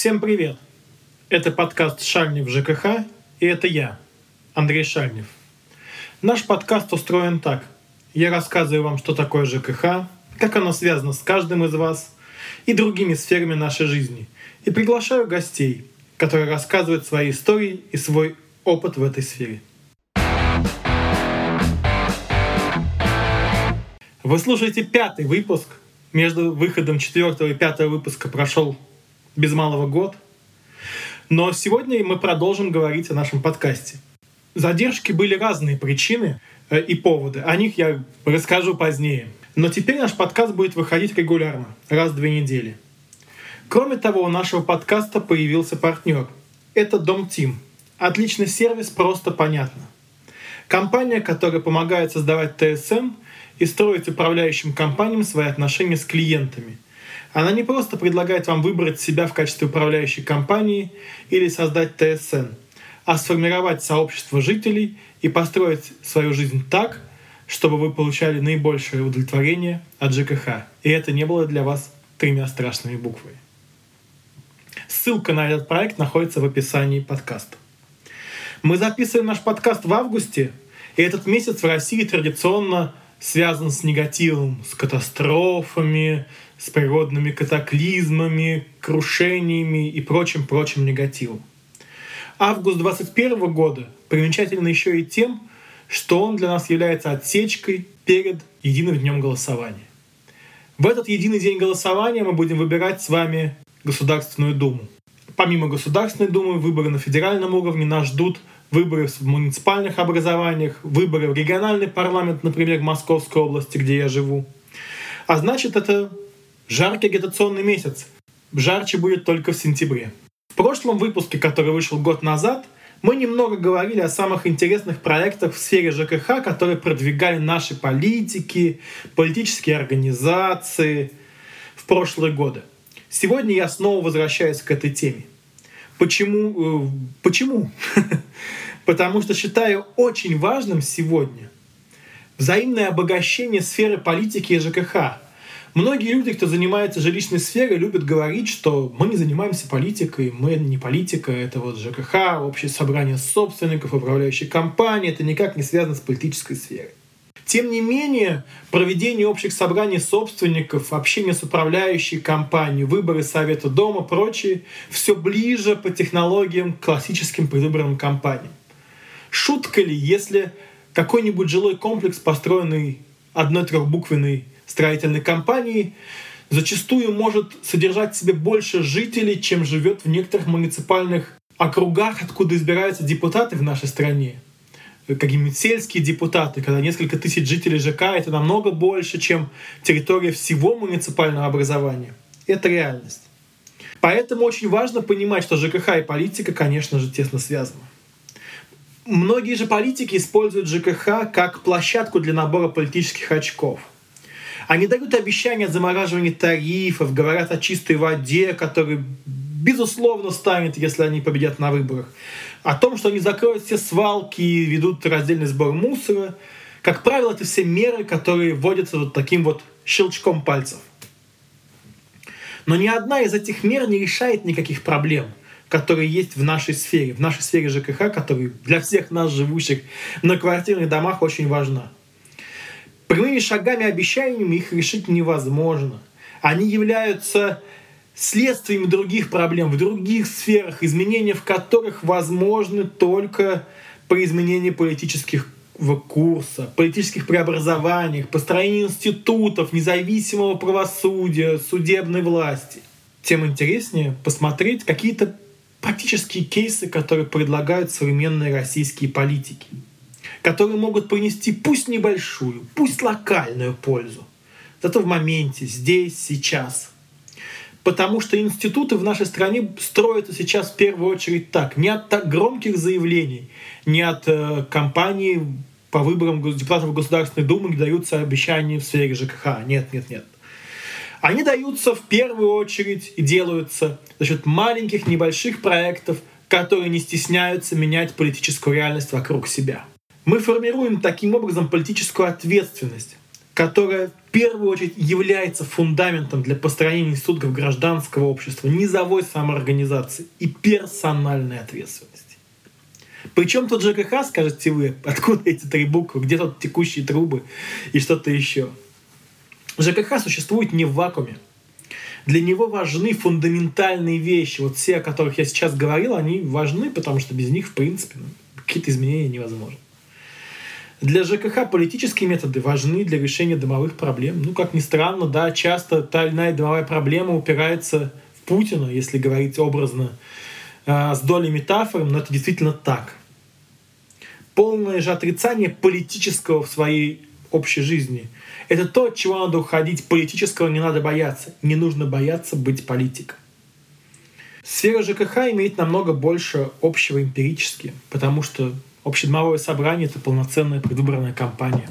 Всем привет! Это подкаст «Шальнев ЖКХ» и это я, Андрей Шальнев. Наш подкаст устроен так. Я рассказываю вам, что такое ЖКХ, как оно связано с каждым из вас и другими сферами нашей жизни, и приглашаю гостей, которые рассказывают свои истории и свой опыт в этой сфере. Вы слушаете пятый выпуск. Между выходом четвертого и пятого выпуска прошел без малого год. Но сегодня мы продолжим говорить о нашем подкасте. Задержки были разные причины э, и поводы. О них я расскажу позднее. Но теперь наш подкаст будет выходить регулярно, раз в две недели. Кроме того, у нашего подкаста появился партнер. Это Дом Тим. Отличный сервис, просто понятно. Компания, которая помогает создавать ТСМ и строить управляющим компаниям свои отношения с клиентами – она не просто предлагает вам выбрать себя в качестве управляющей компании или создать ТСН, а сформировать сообщество жителей и построить свою жизнь так, чтобы вы получали наибольшее удовлетворение от ЖКХ. И это не было для вас тремя страшными буквами. Ссылка на этот проект находится в описании подкаста. Мы записываем наш подкаст в августе, и этот месяц в России традиционно связан с негативом, с катастрофами, с природными катаклизмами, крушениями и прочим-прочим негативом. Август 2021 года примечательно еще и тем, что он для нас является отсечкой перед единым днем голосования. В этот единый день голосования мы будем выбирать с вами Государственную Думу. Помимо Государственной Думы, выборы на федеральном уровне нас ждут выборы в муниципальных образованиях, выборы в региональный парламент, например, в Московской области, где я живу. А значит, это Жаркий агитационный месяц. Жарче будет только в сентябре. В прошлом выпуске, который вышел год назад, мы немного говорили о самых интересных проектах в сфере ЖКХ, которые продвигали наши политики, политические организации в прошлые годы. Сегодня я снова возвращаюсь к этой теме. Почему? Э, почему? Потому что считаю очень важным сегодня взаимное обогащение сферы политики и ЖКХ – Многие люди, кто занимается жилищной сферой, любят говорить, что мы не занимаемся политикой, мы не политика, это вот ЖКХ, общее собрание собственников, управляющей компании, это никак не связано с политической сферой. Тем не менее, проведение общих собраний собственников, общение с управляющей компанией, выборы Совета Дома, прочее, все ближе по технологиям к классическим предвыборным кампаниям. Шутка ли, если какой-нибудь жилой комплекс, построенный одной трехбуквенной строительной компании зачастую может содержать в себе больше жителей, чем живет в некоторых муниципальных округах, откуда избираются депутаты в нашей стране. Какие-нибудь сельские депутаты, когда несколько тысяч жителей ЖК, это намного больше, чем территория всего муниципального образования. Это реальность. Поэтому очень важно понимать, что ЖКХ и политика, конечно же, тесно связаны. Многие же политики используют ЖКХ как площадку для набора политических очков. Они дают обещания о замораживании тарифов, говорят о чистой воде, которая безусловно станет, если они победят на выборах. О том, что они закроют все свалки и ведут раздельный сбор мусора. Как правило, это все меры, которые вводятся вот таким вот щелчком пальцев. Но ни одна из этих мер не решает никаких проблем, которые есть в нашей сфере, в нашей сфере ЖКХ, которая для всех нас, живущих на квартирных домах, очень важна. Прямыми шагами, обещаниями их решить невозможно. Они являются следствием других проблем в других сферах, изменения в которых возможны только при изменении политических курса, политических преобразованиях, построении институтов, независимого правосудия, судебной власти. Тем интереснее посмотреть какие-то практические кейсы, которые предлагают современные российские политики которые могут принести пусть небольшую, пусть локальную пользу, зато в моменте, здесь, сейчас. Потому что институты в нашей стране строятся сейчас в первую очередь так, не от так громких заявлений, не от э, компаний по выборам депутатов Государственной Думы, где даются обещания в сфере ЖКХ. Нет, нет, нет. Они даются в первую очередь и делаются за счет маленьких, небольших проектов, которые не стесняются менять политическую реальность вокруг себя. Мы формируем таким образом политическую ответственность которая в первую очередь является фундаментом для построения институтов гражданского общества, низовой самоорганизации и персональной ответственности. Причем тут ЖКХ, скажете вы, откуда эти три буквы, где тут текущие трубы и что-то еще. ЖКХ существует не в вакууме. Для него важны фундаментальные вещи. Вот все, о которых я сейчас говорил, они важны, потому что без них, в принципе, ну, какие-то изменения невозможны. Для ЖКХ политические методы важны для решения домовых проблем. Ну, как ни странно, да, часто та или иная домовая проблема упирается в Путина, если говорить образно, э, с долей метафор, но это действительно так. Полное же отрицание политического в своей общей жизни – это то, от чего надо уходить. Политического не надо бояться. Не нужно бояться быть политиком. Сфера ЖКХ имеет намного больше общего эмпирически, потому что общедомовое собрание — это полноценная предвыборная кампания.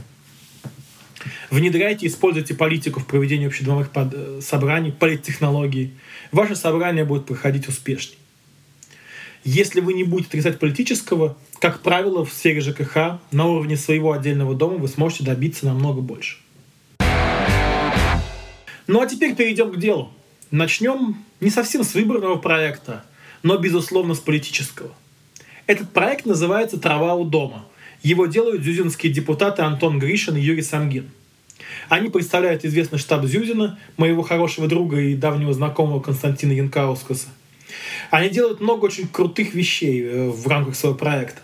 Внедряйте и используйте политику в проведении общедомовых э, собраний, политтехнологий. Ваше собрание будет проходить успешнее. Если вы не будете отрицать политического, как правило, в сфере ЖКХ на уровне своего отдельного дома вы сможете добиться намного больше. Ну а теперь перейдем к делу. Начнем не совсем с выборного проекта, но, безусловно, с политического. Этот проект называется «Трава у дома». Его делают зюзинские депутаты Антон Гришин и Юрий Самгин. Они представляют известный штаб Зюзина, моего хорошего друга и давнего знакомого Константина Янкаускаса. Они делают много очень крутых вещей э, в рамках своего проекта,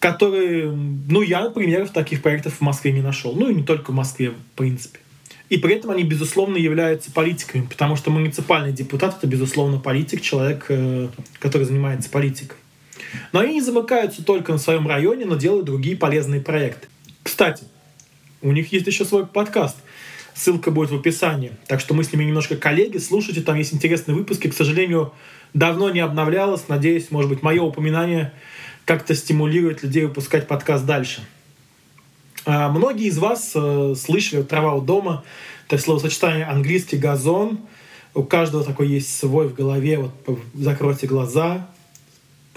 которые, ну, я, например, таких проектов в Москве не нашел. Ну, и не только в Москве, в принципе. И при этом они, безусловно, являются политиками, потому что муниципальный депутат — это, безусловно, политик, человек, э, который занимается политикой. Но они не замыкаются только на своем районе, но делают другие полезные проекты. Кстати, у них есть еще свой подкаст. Ссылка будет в описании. Так что мы с ними немножко коллеги. Слушайте, там есть интересные выпуски. К сожалению, давно не обновлялось. Надеюсь, может быть, мое упоминание как-то стимулирует людей выпускать подкаст дальше. А многие из вас э, слышали «трава у дома», это словосочетание английский газон. У каждого такой есть свой в голове. Вот закройте глаза,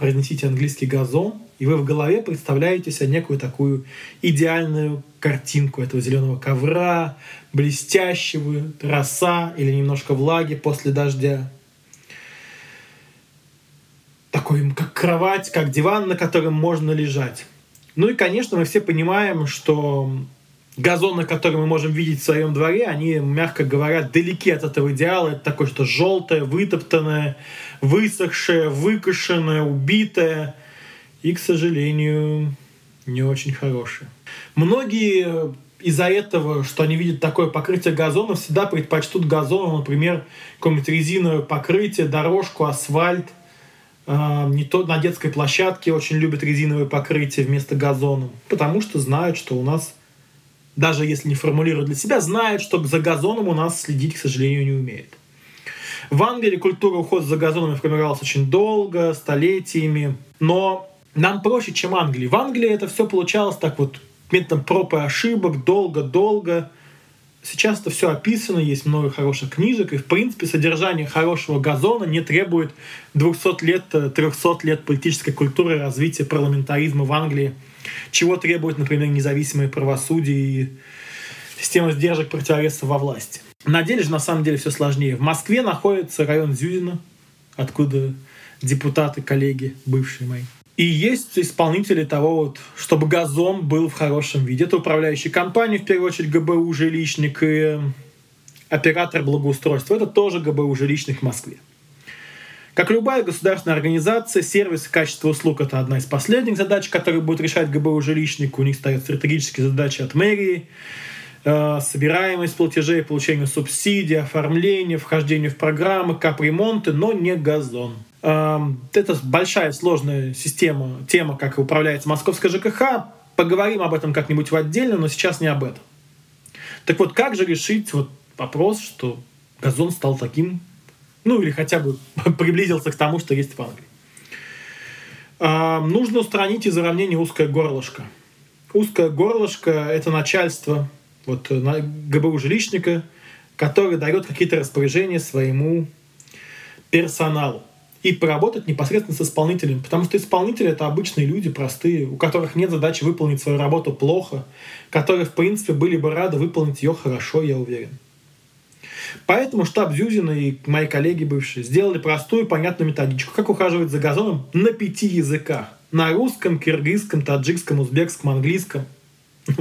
произнесите английский газон, и вы в голове представляете себе некую такую идеальную картинку этого зеленого ковра, блестящего, роса или немножко влаги после дождя. Такой, как кровать, как диван, на котором можно лежать. Ну и, конечно, мы все понимаем, что газоны, которые мы можем видеть в своем дворе, они, мягко говоря, далеки от этого идеала. Это такое, что желтое, вытоптанное, высохшее, выкошенное, убитое. И, к сожалению, не очень хорошее. Многие из-за этого, что они видят такое покрытие газонов, всегда предпочтут газону, например, какое-нибудь резиновое покрытие, дорожку, асфальт – а, не то на детской площадке очень любят резиновые покрытия вместо газона, потому что знают, что у нас, даже если не формулируют для себя, знают, что за газоном у нас следить, к сожалению, не умеет. В Англии культура ухода за газонами формировалась очень долго, столетиями, но нам проще, чем Англии. В Англии это все получалось так вот методом проб и ошибок, долго-долго, Сейчас это все описано, есть много хороших книжек, и, в принципе, содержание хорошего газона не требует 200 лет, 300 лет политической культуры, развития парламентаризма в Англии, чего требует, например, независимое правосудие и система сдержек противовесов во власти. На деле же, на самом деле, все сложнее. В Москве находится район Зюзина, откуда депутаты, коллеги, бывшие мои. И есть исполнители того, вот, чтобы газон был в хорошем виде. Это управляющая компания, в первую очередь ГБУ «Жилищник» и оператор благоустройства. Это тоже ГБУ «Жилищник» в Москве. Как любая государственная организация, сервис и качество услуг – это одна из последних задач, которые будет решать ГБУ «Жилищник». У них стоят стратегические задачи от мэрии, э, собираемость платежей, получение субсидий, оформление, вхождение в программы, капремонты, но не газон. Это большая сложная система, тема, как управляется московская ЖКХ. Поговорим об этом как-нибудь в отдельно, но сейчас не об этом. Так вот, как же решить вот вопрос, что газон стал таким, ну или хотя бы приблизился к тому, что есть в Англии? Нужно устранить из уравнения узкое горлышко. Узкое горлышко — это начальство вот, ГБУ жилищника, который дает какие-то распоряжения своему персоналу. и поработать непосредственно с исполнителем. Потому что исполнители — это обычные люди, простые, у которых нет задачи выполнить свою работу плохо, которые, в принципе, были бы рады выполнить ее хорошо, я уверен. Поэтому штаб Зюзина и мои коллеги бывшие сделали простую понятную методичку, как ухаживать за газоном на пяти языках. На русском, киргизском, таджикском, узбекском, английском.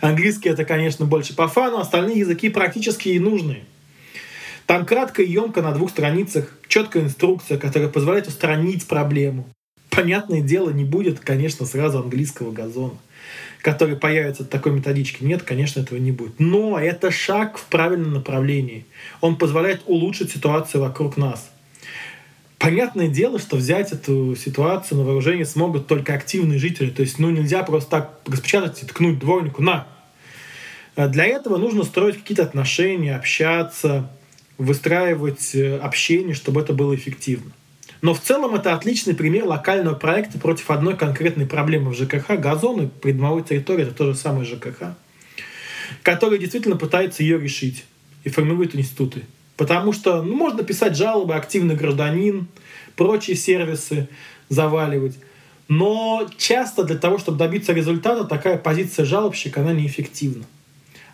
Английский это, конечно, больше по фану, остальные языки практически и нужные — там кратко и емко на двух страницах четкая инструкция, которая позволяет устранить проблему. Понятное дело, не будет, конечно, сразу английского газона, который появится от такой методички. Нет, конечно, этого не будет. Но это шаг в правильном направлении. Он позволяет улучшить ситуацию вокруг нас. Понятное дело, что взять эту ситуацию на вооружение смогут только активные жители. То есть, ну, нельзя просто так распечатать и ткнуть дворнику «на». Для этого нужно строить какие-то отношения, общаться, выстраивать э, общение, чтобы это было эффективно. Но в целом это отличный пример локального проекта против одной конкретной проблемы в ЖКХ. Газоны, придомовой территории — это то же самое ЖКХ, который действительно пытается ее решить и формирует институты. Потому что ну, можно писать жалобы, активный гражданин, прочие сервисы заваливать. Но часто для того, чтобы добиться результата, такая позиция жалобщика, она неэффективна.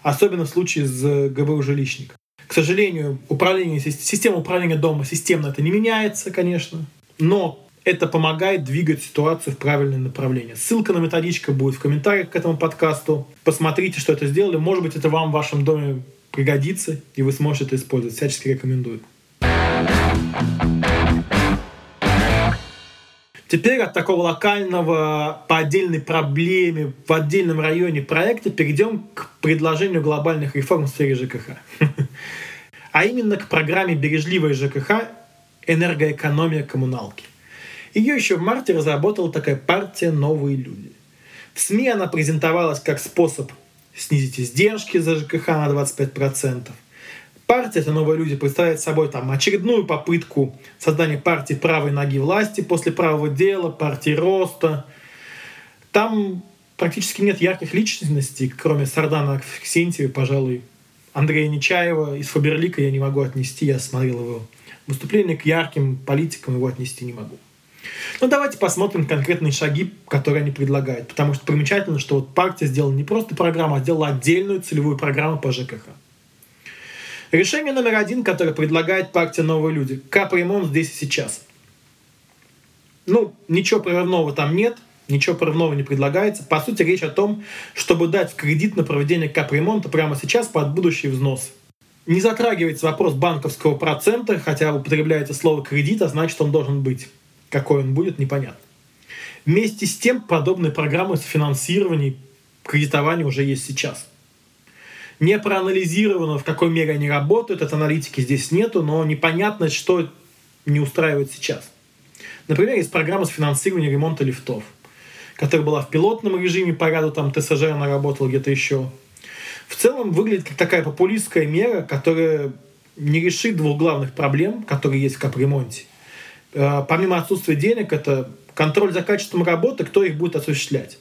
Особенно в случае с ГБУ жилищника. К сожалению, управление, система управления дома системно это не меняется, конечно, но это помогает двигать ситуацию в правильное направление. Ссылка на методичку будет в комментариях к этому подкасту. Посмотрите, что это сделали. Может быть, это вам в вашем доме пригодится, и вы сможете это использовать. Всячески рекомендую. Теперь от такого локального по отдельной проблеме в отдельном районе проекта перейдем к предложению глобальных реформ в сфере ЖКХ. А именно к программе «Бережливая ЖКХ. Энергоэкономия коммуналки». Ее еще в марте разработала такая партия «Новые люди». В СМИ она презентовалась как способ снизить издержки за ЖКХ на 25%, партия «Это новые люди» представляет собой там, очередную попытку создания партии правой ноги власти после правого дела, партии роста. Там практически нет ярких личностей, кроме Сардана Ксентьева, пожалуй, Андрея Нечаева из Фаберлика я не могу отнести, я смотрел его выступление, к ярким политикам его отнести не могу. Но давайте посмотрим конкретные шаги, которые они предлагают. Потому что примечательно, что вот партия сделала не просто программу, а сделала отдельную целевую программу по ЖКХ. Решение номер один, которое предлагает партия «Новые люди» – капремонт здесь и сейчас. Ну, ничего прорывного там нет, ничего прорывного не предлагается. По сути, речь о том, чтобы дать кредит на проведение капремонта прямо сейчас под будущий взнос. Не затрагивается вопрос банковского процента, хотя употребляется слово «кредит», а значит, он должен быть. Какой он будет, непонятно. Вместе с тем, подобные программы с финансированием кредитования уже есть сейчас не проанализировано, в какой мере они работают, это аналитики здесь нету, но непонятно, что не устраивает сейчас. Например, есть программа с финансированием ремонта лифтов, которая была в пилотном режиме, по ряду там ТСЖ она работала где-то еще. В целом выглядит как такая популистская мера, которая не решит двух главных проблем, которые есть в капремонте. Э, помимо отсутствия денег, это контроль за качеством работы, кто их будет осуществлять.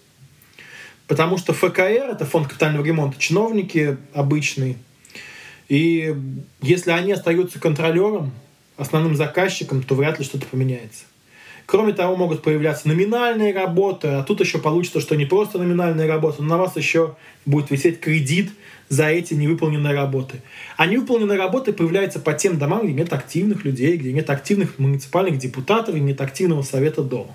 Потому что ФКР, это фонд капитального ремонта, чиновники обычные. И если они остаются контролером, основным заказчиком, то вряд ли что-то поменяется. Кроме того, могут появляться номинальные работы, а тут еще получится, что не просто номинальные работы, но на вас еще будет висеть кредит за эти невыполненные работы. А невыполненные работы появляются по тем домам, где нет активных людей, где нет активных муниципальных депутатов и нет активного совета дома.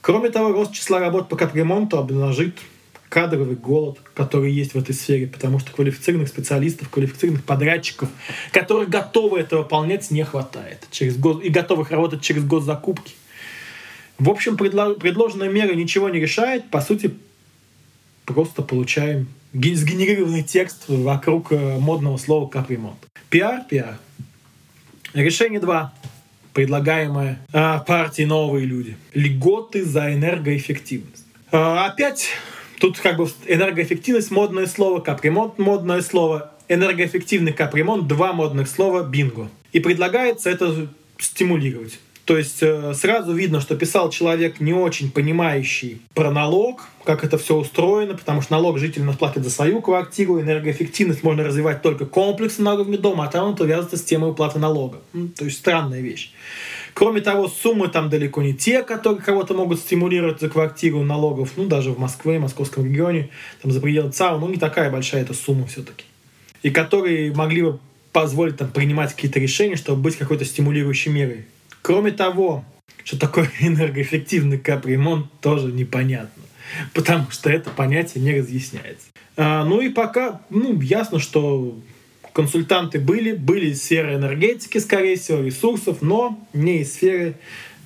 Кроме того, рост числа работ по капремонту обнажит кадровый голод, который есть в этой сфере, потому что квалифицированных специалистов, квалифицированных подрядчиков, которые готовы это выполнять, не хватает. Через гос... И готовых работать через госзакупки. В общем, предло... предложенная мера ничего не решает. По сути, просто получаем сгенерированный текст вокруг э, модного слова капремонт. Пиар, пиар. Решение 2 предлагаемое а, партией «Новые люди». Льготы за энергоэффективность. А, опять тут как бы энергоэффективность модное слово, капремонт модное слово, энергоэффективный капремонт два модных слова бинго. И предлагается это стимулировать. То есть э, сразу видно, что писал человек не очень понимающий про налог, как это все устроено, потому что налог житель нас платит за свою квартиру, энергоэффективность можно развивать только комплексно на уровне дома, а там это связано с темой уплаты налога. То есть странная вещь. Кроме того, суммы там далеко не те, которые кого-то могут стимулировать за квартиру налогов. Ну, даже в Москве, в московском регионе, там за пределы ЦАУ, ну, не такая большая эта сумма все-таки. И которые могли бы позволить там принимать какие-то решения, чтобы быть какой-то стимулирующей мерой. Кроме того, что такое энергоэффективный капремонт, тоже непонятно. Потому что это понятие не разъясняется. А, ну и пока, ну, ясно, что консультанты были, были из сферы энергетики, скорее всего, ресурсов, но не из сферы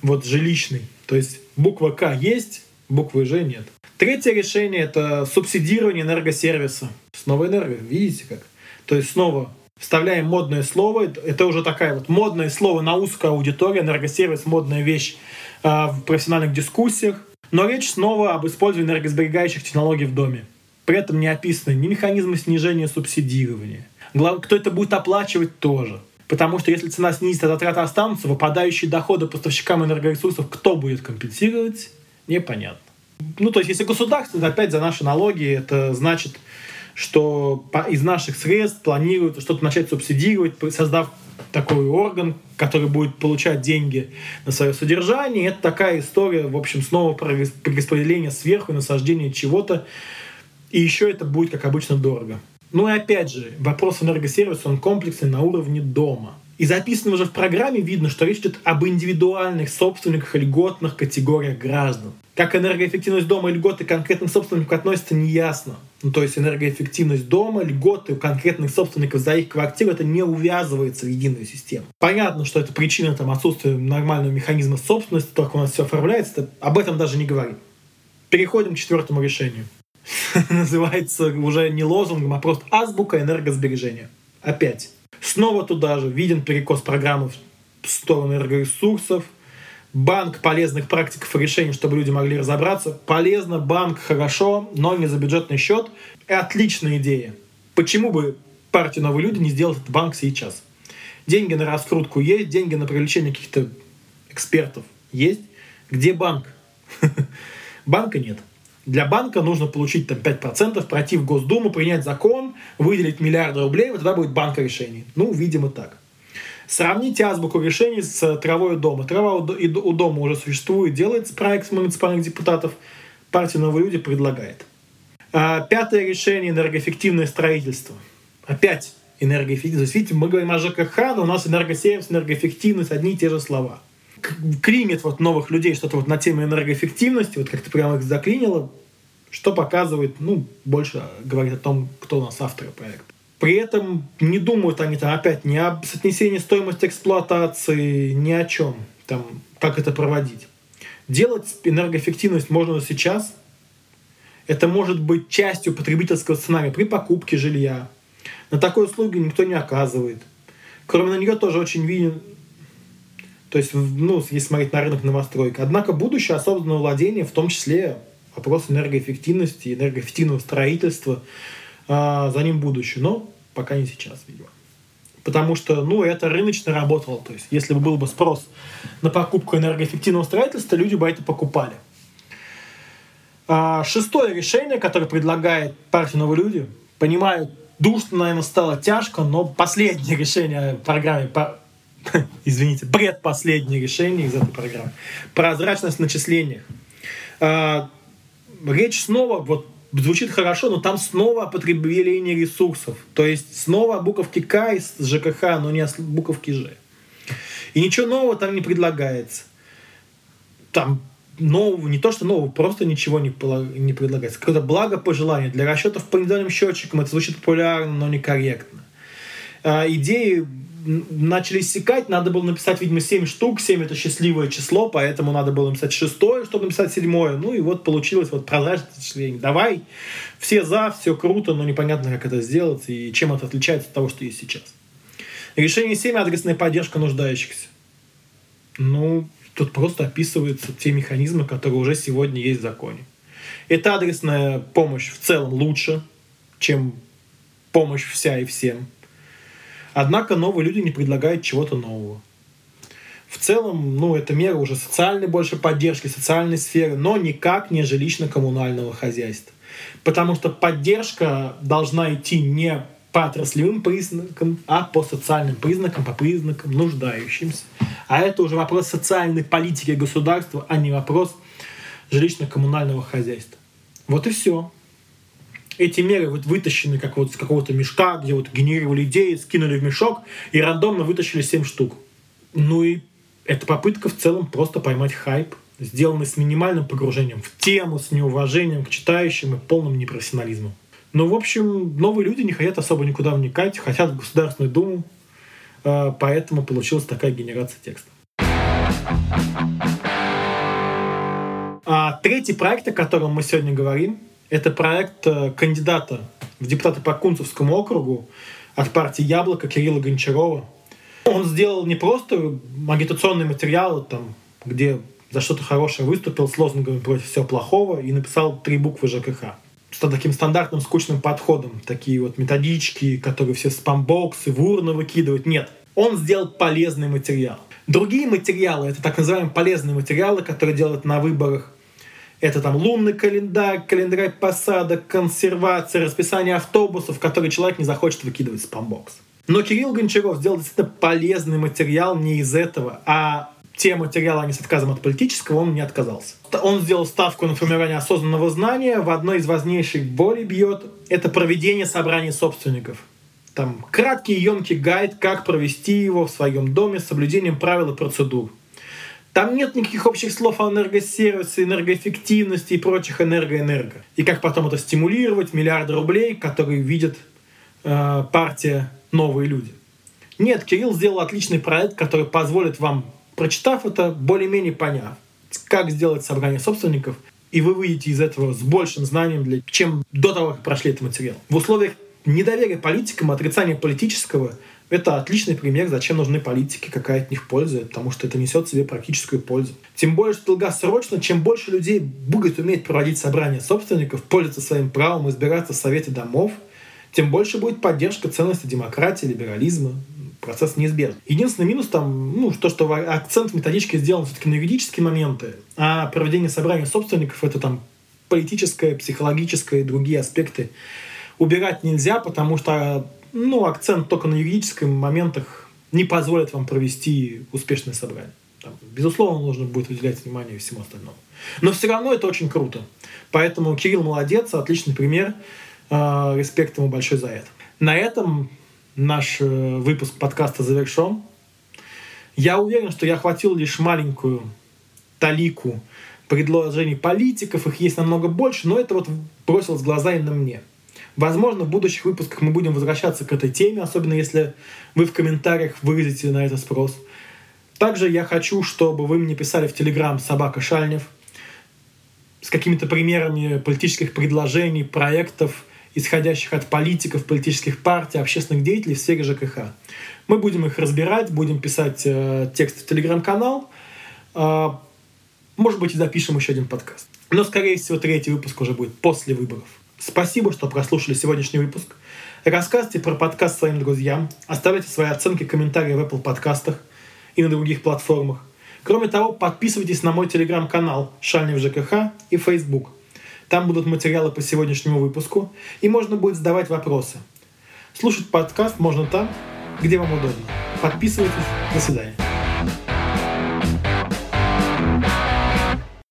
вот жилищной. То есть буква К есть, буквы Ж нет. Третье решение — это субсидирование энергосервиса. Снова энерго, видите как? То есть снова вставляем модное слово. Это уже такая вот модное слово на узкую аудиторию. Энергосервис — модная вещь э, в профессиональных дискуссиях. Но речь снова об использовании энергосберегающих технологий в доме. При этом не описаны ни механизмы снижения субсидирования. Кто это будет оплачивать тоже. Потому что если цена снизится, затраты останутся, выпадающие доходы поставщикам энергоресурсов кто будет компенсировать, непонятно. Ну, то есть, если государство, опять за наши налоги, это значит, что из наших средств планируют что-то начать субсидировать, создав такой орган, который будет получать деньги на свое содержание. Это такая история, в общем, снова про распределение сверху, насаждение чего-то. И еще это будет, как обычно, дорого. Ну и опять же, вопрос энергосервиса, он комплексный на уровне дома. И записано уже в программе видно, что речь идет об индивидуальных собственниках и льготных категориях граждан. Как энергоэффективность дома и льготы конкретным собственникам относятся, неясно. Ну, то есть энергоэффективность дома, льготы у конкретных собственников за их квартиру, это не увязывается в единую систему. Понятно, что это причина там, отсутствия нормального механизма собственности, только у нас все оформляется, об этом даже не говорим. Переходим к четвертому решению. Называется уже не лозунгом, а просто азбука энергосбережения. Опять Снова туда же виден перекос программы в сторону энергоресурсов, банк полезных практик и решений, чтобы люди могли разобраться. Полезно, банк хорошо, но не за бюджетный счет. И отличная идея. Почему бы партия «Новые люди» не сделать этот банк сейчас? Деньги на раскрутку есть, деньги на привлечение каких-то экспертов есть. Где банк? Банка нет. Для банка нужно получить там 5%, пройти в Госдуму, принять закон, выделить миллиарды рублей, вот тогда будет банка решений. Ну, видимо, так. Сравните азбуку решений с травой у дома. Трава у дома уже существует, делается проект муниципальных депутатов. Партия «Новые люди» предлагает. А, пятое решение – энергоэффективное строительство. Опять энергоэффективность. Видите, мы говорим о ЖКХ, но у нас энергосервис, энергоэффективность – одни и те же слова клинит вот новых людей что-то вот на теме энергоэффективности, вот как-то прямо их заклинило, что показывает, ну, больше говорит о том, кто у нас авторы проекта. При этом не думают они там опять ни об соотнесении стоимости эксплуатации, ни о чем, там, как это проводить. Делать энергоэффективность можно сейчас. Это может быть частью потребительского сценария при покупке жилья. На такой услуги никто не оказывает. Кроме на нее тоже очень виден то есть, ну, если смотреть на рынок новостроек. Однако будущее осознанного владения, в том числе вопрос энергоэффективности, энергоэффективного строительства, э, за ним будущее. Но пока не сейчас, видимо. Потому что, ну, это рыночно работало. То есть, если бы был бы спрос на покупку энергоэффективного строительства, люди бы это покупали. А шестое решение, которое предлагает партия «Новые люди», понимаю, душно, наверное, стало тяжко, но последнее решение в программе извините, предпоследнее решение из этой программы. Прозрачность в начислениях. А, речь снова, вот звучит хорошо, но там снова о потреблении ресурсов. То есть снова о буковке К из ЖКХ, но не о буковке Ж. И ничего нового там не предлагается. Там нового, не то что нового, просто ничего не, не предлагается. Какое-то благопожелание. Для расчетов по индивидуальным счетчикам это звучит популярно, но некорректно. А, идеи начали иссякать, надо было написать, видимо, 7 штук, 7 это счастливое число, поэтому надо было написать шестое, чтобы написать седьмое. Ну и вот получилось вот прозрачное числение. Давай, все за, все круто, но непонятно, как это сделать и чем это отличается от того, что есть сейчас. Решение 7 – адресная поддержка нуждающихся. Ну, тут просто описываются те механизмы, которые уже сегодня есть в законе. Это адресная помощь в целом лучше, чем помощь вся и всем – Однако новые люди не предлагают чего-то нового. в целом, ну, это мера уже социальной больше поддержки, социальной сферы, но никак не жилищно-коммунального хозяйства. Потому что поддержка должна идти не по отраслевым признакам, а по социальным признакам, по признакам нуждающимся. А это уже вопрос социальной политики государства, а не вопрос жилищно-коммунального хозяйства. Вот и все. Эти меры вот вытащены как вот с какого-то мешка, где вот генерировали идеи, скинули в мешок и рандомно вытащили 7 штук. Ну и это попытка в целом просто поймать хайп, сделанный с минимальным погружением в тему, с неуважением к читающим и полным непрофессионализмом. Ну, в общем, новые люди не хотят особо никуда вникать, хотят в Государственную Думу, э, поэтому получилась такая генерация текста. А третий проект, о котором мы сегодня говорим, это проект э, кандидата в депутаты по Кунцевскому округу от партии «Яблоко» Кирилла Гончарова. Он сделал не просто агитационный материал, там, где за что-то хорошее выступил с лозунгами против всего плохого и написал три буквы ЖКХ с таким стандартным скучным подходом. Такие вот методички, которые все спамбоксы в урну выкидывают. Нет. Он сделал полезный материал. Другие материалы, это так называемые полезные материалы, которые делают на выборах. Это там лунный календарь, календарь посадок, консервация, расписание автобусов, которые человек не захочет выкидывать в спамбокс. Но Кирилл Гончаров сделал действительно полезный материал не из этого, а те материалы, они с отказом от политического, он не отказался. Он сделал ставку на формирование осознанного знания. В одной из важнейших болей бьет — это проведение собраний собственников. Там краткий и емкий гайд, как провести его в своем доме с соблюдением правил и процедур. Там нет никаких общих слов о энергосервисе, энергоэффективности и прочих энерго-энерго. И как потом это стимулировать, миллиарды рублей, которые видят э, партия «Новые люди». Нет, Кирилл сделал отличный проект, который позволит вам прочитав это, более-менее поняв, как сделать собрание собственников, и вы выйдете из этого с большим знанием, для, чем до того, как прошли этот материал. В условиях недоверия политикам, отрицания политического, это отличный пример, зачем нужны политики, какая от них польза, потому что это несет в себе практическую пользу. Тем более, что долгосрочно, чем больше людей будет уметь проводить собрания собственников, пользоваться своим правом, избираться в советы домов, тем больше будет поддержка ценности демократии, либерализма, процесс неизбежен. Единственный минус там, ну, то, что акцент методички сделан все-таки на юридические моменты, а проведение собрания собственников — это там политическое, психологическое и другие аспекты убирать нельзя, потому что ну, акцент только на юридических моментах не позволит вам провести успешное собрание. Там, безусловно, нужно будет уделять внимание всему остальному. Но все равно это очень круто. Поэтому Кирилл молодец, отличный пример. Э, респект ему большой за это. На этом наш э, выпуск подкаста завершен. Я уверен, что я охватил лишь маленькую талику предложений политиков, их есть намного больше, но это вот бросилось в глаза именно мне. Возможно, в будущих выпусках мы будем возвращаться к этой теме, особенно если вы в комментариях выразите на это спрос. Также я хочу, чтобы вы мне писали в Телеграм «Собака Шальнев» с какими-то примерами политических предложений, проектов, исходящих от политиков, политических партий, общественных деятелей в сфере ЖКХ. Мы будем их разбирать, будем писать э, текст в телеграм-канал. Э, может быть, и запишем еще один подкаст. Но, скорее всего, третий выпуск уже будет после выборов. Спасибо, что прослушали сегодняшний выпуск. Рассказывайте про подкаст своим друзьям, оставляйте свои оценки, комментарии в Apple подкастах и на других платформах. Кроме того, подписывайтесь на мой телеграм-канал «Шальнев ЖКХ» и Facebook – там будут материалы по сегодняшнему выпуску, и можно будет задавать вопросы. Слушать подкаст можно там, где вам удобно. Подписывайтесь. До свидания.